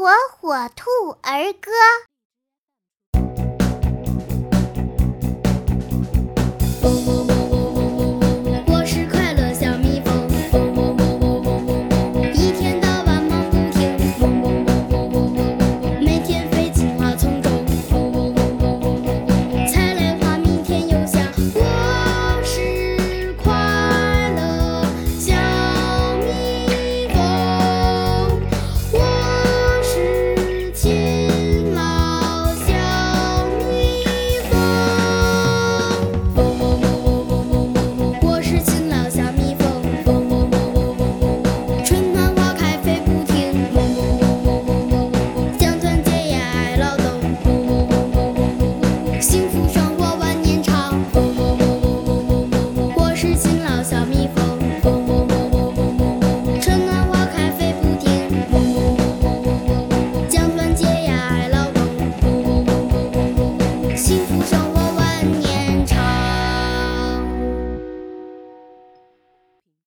火火兔儿歌。